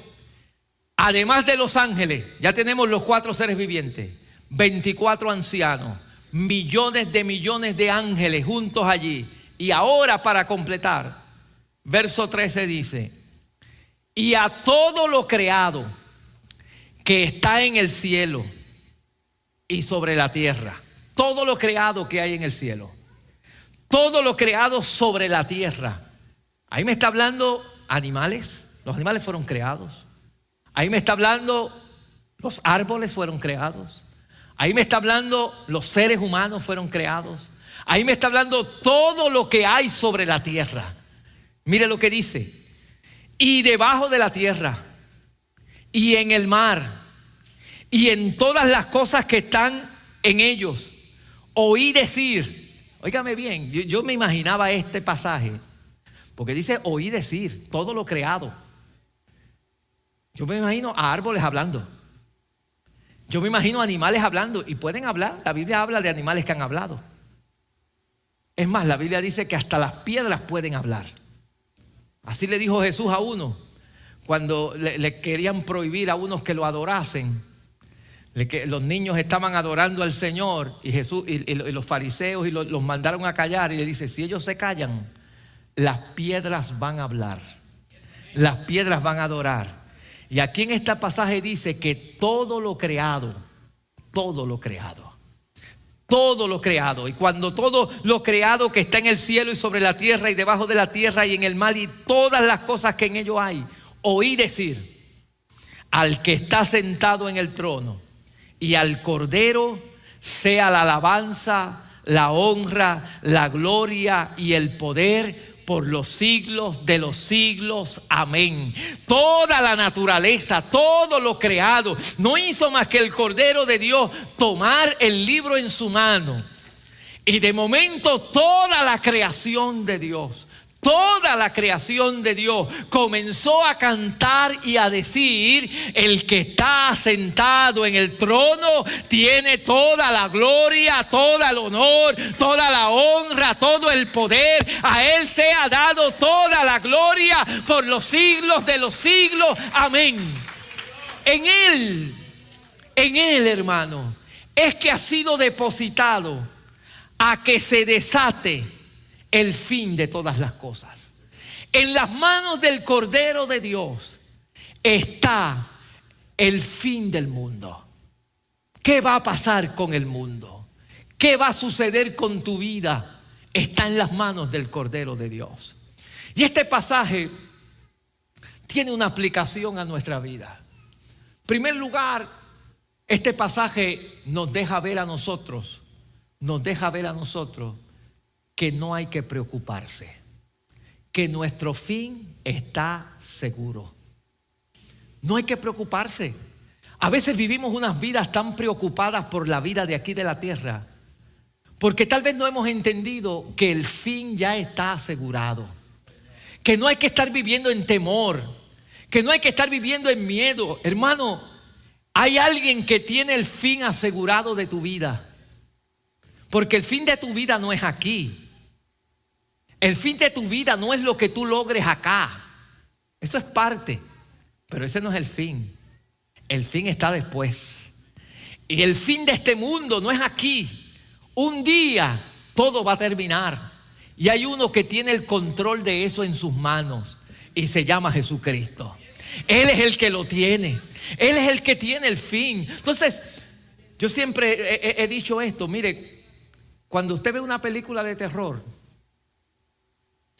Además de los ángeles, ya tenemos los cuatro seres vivientes, 24 ancianos millones de millones de ángeles juntos allí. Y ahora para completar, verso 13 dice, y a todo lo creado que está en el cielo y sobre la tierra, todo lo creado que hay en el cielo, todo lo creado sobre la tierra. Ahí me está hablando animales, los animales fueron creados. Ahí me está hablando los árboles fueron creados. Ahí me está hablando los seres humanos fueron creados. Ahí me está hablando todo lo que hay sobre la tierra. Mire lo que dice. Y debajo de la tierra, y en el mar, y en todas las cosas que están en ellos, oí decir, óigame bien, yo, me imaginaba este pasaje, porque dice oí decir, todo lo creado. Yo me imagino a árboles hablando. Yo me imagino animales hablando y pueden hablar. La Biblia habla de animales que han hablado. Es más, la Biblia dice que hasta las piedras pueden hablar. Así le dijo Jesús a uno cuando le, querían prohibir a unos que lo adorasen. que los niños estaban adorando al Señor y Jesús y, los fariseos y los mandaron a callar y le dice, si ellos se callan, las piedras van a hablar. Las piedras van a adorar. Y aquí en este pasaje dice que todo lo creado, todo lo creado, todo lo creado. Y cuando todo lo creado que está en el cielo y sobre la tierra y debajo de la tierra y en el mar y todas las cosas que en ello hay, oí decir al que está sentado en el trono y al cordero sea la alabanza, la honra, la gloria y el poder por los siglos de los siglos. Amén. Toda la naturaleza, todo lo creado, no hizo más que el Cordero de Dios tomar el libro en su mano. Y de momento toda la creación de Dios, Toda la creación de Dios comenzó a cantar y a decir, el que está sentado en el trono tiene toda la gloria, todo el honor, toda la honra, todo el poder. A Él se ha dado toda la gloria por los siglos de los siglos. Amén. En Él, en Él hermano, es que ha sido depositado a que se desate el fin de todas las cosas. En las manos del Cordero de Dios está el fin del mundo. ¿Qué va a pasar con el mundo? ¿Qué va a suceder con tu vida? Está en las manos del Cordero de Dios. Y este pasaje tiene una aplicación a nuestra vida. En primer lugar, este pasaje nos deja ver a nosotros, nos deja ver a nosotros que no hay que preocuparse, que nuestro fin está seguro. No hay que preocuparse. A veces vivimos unas vidas tan preocupadas por la vida de aquí de la tierra, porque tal vez no hemos entendido que el fin ya está asegurado, que no hay que estar viviendo en temor, que no hay que estar viviendo en miedo. Hermano, hay alguien que tiene el fin asegurado de tu vida, porque el fin de tu vida no es aquí, el fin de tu vida no es lo que tú logres acá. Eso es parte, pero ese no es el fin. El fin está después. Y el fin de este mundo no es aquí. Un día todo va a terminar. Y hay uno que tiene el control de eso en sus manos y se llama Jesucristo. Él es el que lo tiene. Él es el que tiene el fin. Entonces, yo siempre he, he dicho esto, mire, cuando usted ve una película de terror,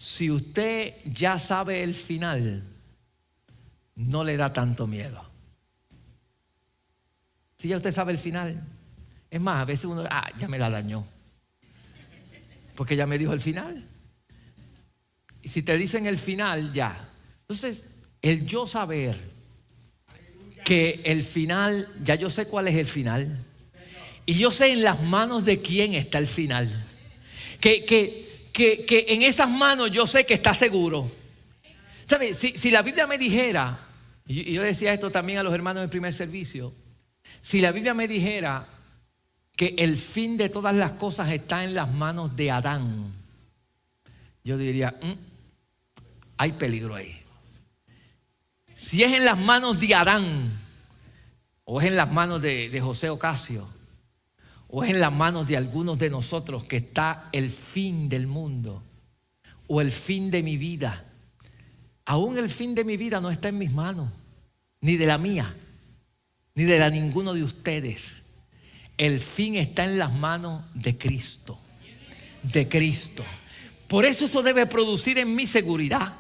si usted ya sabe el final, no le da tanto miedo. Si ya usted sabe el final, es más, a veces uno, ah, ya me la dañó. Porque ya me dijo el final. Y si te dicen el final, ya. Entonces, el yo saber que el final, ya yo sé cuál es el final. Y yo sé en las manos de quién está el final. Que, que que, en esas manos yo sé que está seguro. Si, la Biblia me dijera, y yo decía esto también a los hermanos del primer servicio, si la Biblia me dijera que el fin de todas las cosas está en las manos de Adán, yo diría, mm, hay peligro ahí. Si es en las manos de Adán, o es en las manos de José Ocasio, o es en las manos de algunos de nosotros que está el fin del mundo o el fin de mi vida. Aún el fin de mi vida no está en mis manos, ni de la mía, ni de la ninguno de ustedes. El fin está en las manos de Cristo, de Cristo. Por eso eso debe producir en mi seguridad.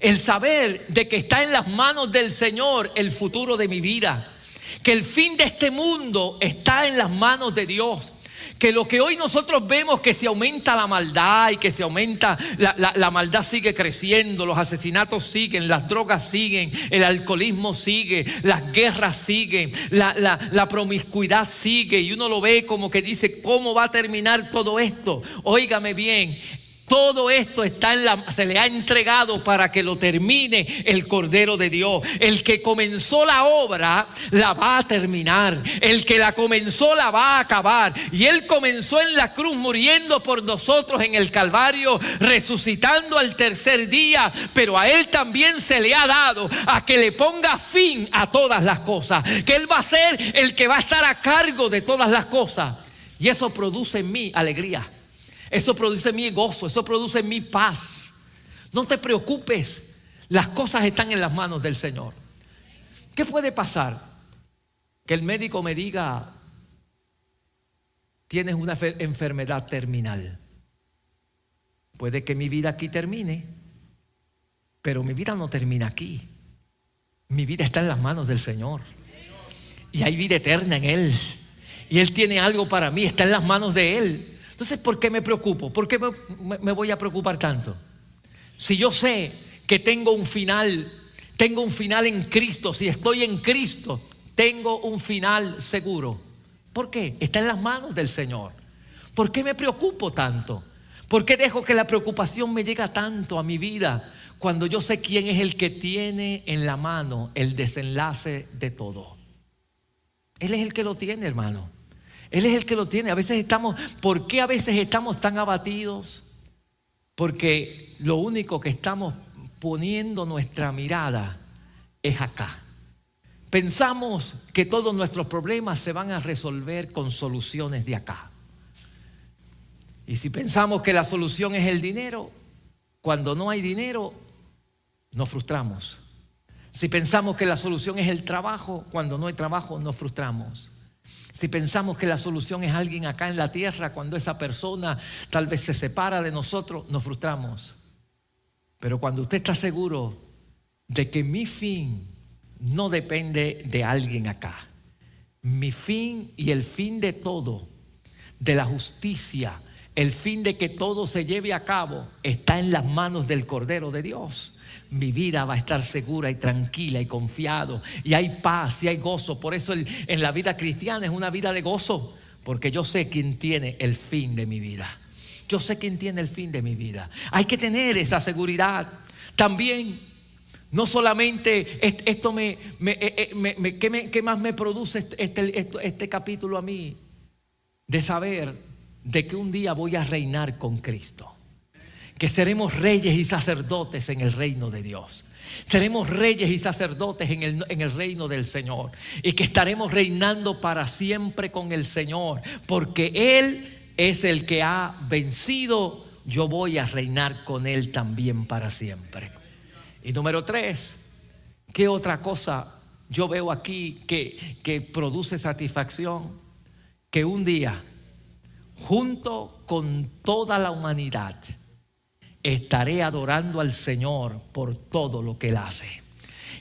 El saber de que está en las manos del Señor el futuro de mi vida que el fin de este mundo está en las manos de Dios. Que lo que hoy nosotros vemos que se aumenta la maldad y que se aumenta, la, maldad sigue creciendo, los asesinatos siguen, las drogas siguen, el alcoholismo sigue, las guerras siguen, la, la promiscuidad sigue y uno lo ve como que dice, ¿cómo va a terminar todo esto? Óigame bien, todo esto está en la, se le ha entregado para que lo termine el Cordero de Dios. El que comenzó la obra la va a terminar. El que la comenzó la va a acabar. Y Él comenzó en la cruz muriendo por nosotros en el Calvario, resucitando al tercer día. Pero a Él también se le ha dado a que le ponga fin a todas las cosas. Que Él va a ser el que va a estar a cargo de todas las cosas. Y eso produce en mí alegría. Eso produce mi gozo, eso produce mi paz. No te preocupes, las cosas están en las manos del Señor. ¿Qué puede pasar? Que el médico me diga, tienes una enfermedad terminal. Puede que mi vida aquí termine, pero mi vida no termina aquí. Mi vida está en las manos del Señor. Y hay vida eterna en Él. Y Él tiene algo para mí, está en las manos de Él. Entonces, ¿por qué me preocupo? ¿Por qué me, voy a preocupar tanto? Si yo sé que tengo un final, tengo un final en Cristo, si estoy en Cristo, tengo un final seguro. ¿Por qué? Está en las manos del Señor. ¿Por qué me preocupo tanto? ¿Por qué dejo que la preocupación me llegue tanto a mi vida cuando yo sé quién es el que tiene en la mano el desenlace de todo? Él es el que lo tiene, hermano. Él es el que lo tiene. A veces estamos, ¿por qué a veces estamos tan abatidos? Porque lo único que estamos poniendo nuestra mirada es acá. Pensamos que todos nuestros problemas se van a resolver con soluciones de acá. Y si pensamos que la solución es el dinero, cuando no hay dinero, nos frustramos. Si pensamos que la solución es el trabajo, cuando no hay trabajo, nos frustramos. Si pensamos que la solución es alguien acá en la tierra, cuando esa persona tal vez se separa de nosotros, nos frustramos. Pero cuando usted está seguro de que mi fin no depende de alguien acá, mi fin y el fin de todo, de la justicia, el fin de que todo se lleve a cabo, está en las manos del Cordero de Dios mi vida va a estar segura y tranquila y confiado. Y hay paz y hay gozo. Por eso en la vida cristiana es una vida de gozo. Porque yo sé quién tiene el fin de mi vida. Yo sé quién tiene el fin de mi vida. Hay que tener esa seguridad. También, no solamente esto me, eh, eh, ¿qué, más me produce este, este capítulo a mí? De saber de que un día voy a reinar con Cristo que seremos reyes y sacerdotes en el reino de Dios. Seremos reyes y sacerdotes en el, en el, reino del Señor. Y que estaremos reinando para siempre con el Señor. Porque Él es el que ha vencido. Yo voy a reinar con Él también para siempre. Y número tres, ¿qué otra cosa yo veo aquí que, que produce satisfacción? Que un día, junto con toda la humanidad, estaré adorando al Señor por todo lo que Él hace.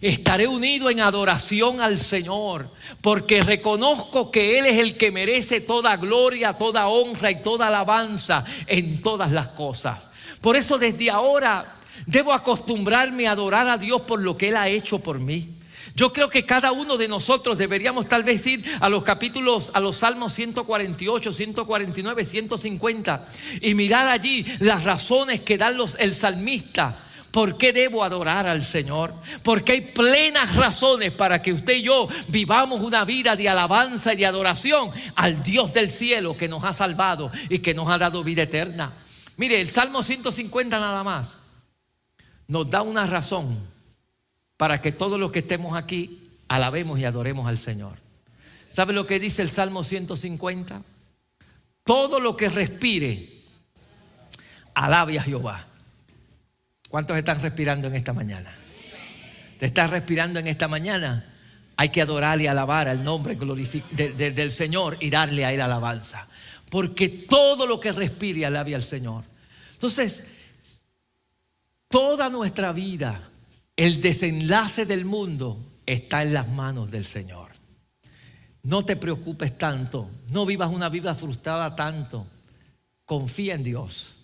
Estaré unido en adoración al Señor, porque reconozco que Él es el que merece toda gloria, toda honra y toda alabanza en todas las cosas. Por eso desde ahora debo acostumbrarme a adorar a Dios por lo que Él ha hecho por mí. Yo creo que cada uno de nosotros deberíamos tal vez ir a los capítulos, a los salmos 148, 149, 150 y mirar allí las razones que dan los, el salmista. ¿Por qué debo adorar al Señor? Porque hay plenas razones para que usted y yo vivamos una vida de alabanza y de adoración al Dios del cielo que nos ha salvado y que nos ha dado vida eterna. Mire, el Salmo 150 nada más nos da una razón para que todos los que estemos aquí alabemos y adoremos al Señor. ¿Sabe lo que dice el Salmo 150? Todo lo que respire, alabe a Jehová. ¿Cuántos están respirando en esta mañana? ¿Te estás respirando en esta mañana? Hay que adorar y alabar al nombre del Señor y darle a Él alabanza. Porque todo lo que respire alabe al Señor. Entonces, toda nuestra vida el desenlace del mundo está en las manos del Señor. No te preocupes tanto, no vivas una vida frustrada tanto. Confía en Dios,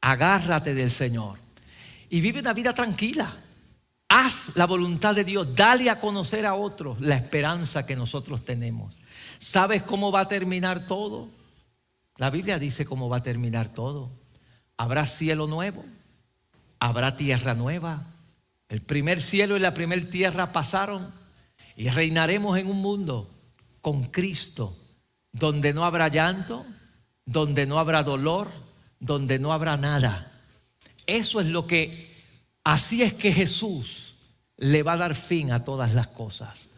agárrate del Señor y vive una vida tranquila. Haz la voluntad de Dios, dale a conocer a otros la esperanza que nosotros tenemos. ¿Sabes cómo va a terminar todo? La Biblia dice cómo va a terminar todo. Habrá cielo nuevo, habrá tierra nueva, el primer cielo y la primera tierra pasaron y reinaremos en un mundo con Cristo, donde no habrá llanto, donde no habrá dolor, donde no habrá nada. Eso es lo que, así es que Jesús le va a dar fin a todas las cosas.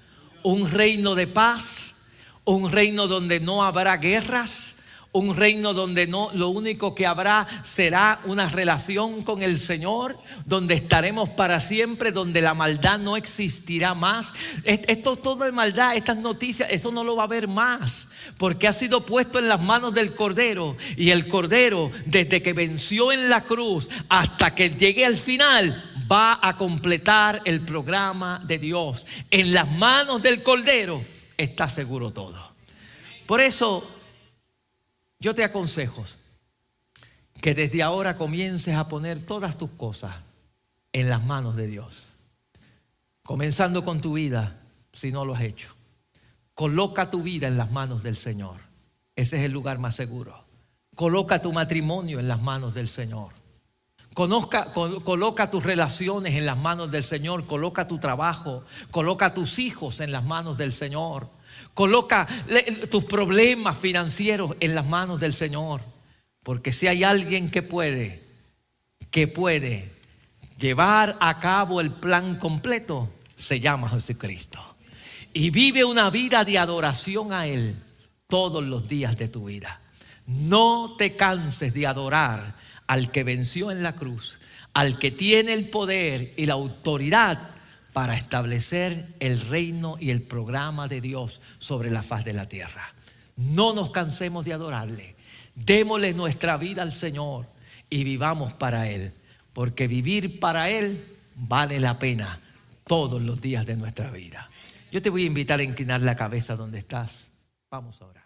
Un reino de paz, un reino donde no habrá guerras, un reino donde no lo único que habrá será una relación con el Señor, donde estaremos para siempre, donde la maldad no existirá más. Esto todo de maldad, estas noticias, eso no lo va a haber más, porque ha sido puesto en las manos del Cordero y el Cordero desde que venció en la cruz hasta que llegue al final va a completar el programa de Dios. En las manos del Cordero está seguro todo. Por eso yo te aconsejo que desde ahora comiences a poner todas tus cosas en las manos de Dios. Comenzando con tu vida, si no lo has hecho. Coloca tu vida en las manos del Señor. Ese es el lugar más seguro. Coloca tu matrimonio en las manos del Señor. Conozca, coloca tus relaciones en las manos del Señor, coloca tu trabajo, coloca tus hijos en las manos del Señor, coloca tus problemas financieros en las manos del Señor. Porque si hay alguien que puede, que puede llevar a cabo el plan completo, se llama Jesucristo. Y vive una vida de adoración a Él todos los días de tu vida. No te canses de adorar al que venció en la cruz, al que tiene el poder y la autoridad para establecer el reino y el programa de Dios sobre la faz de la tierra. No nos cansemos de adorarle. Démosle nuestra vida al Señor y vivamos para Él, porque vivir para Él vale la pena todos los días de nuestra vida. Yo te voy a invitar a inclinar la cabeza donde estás. Vamos ahora.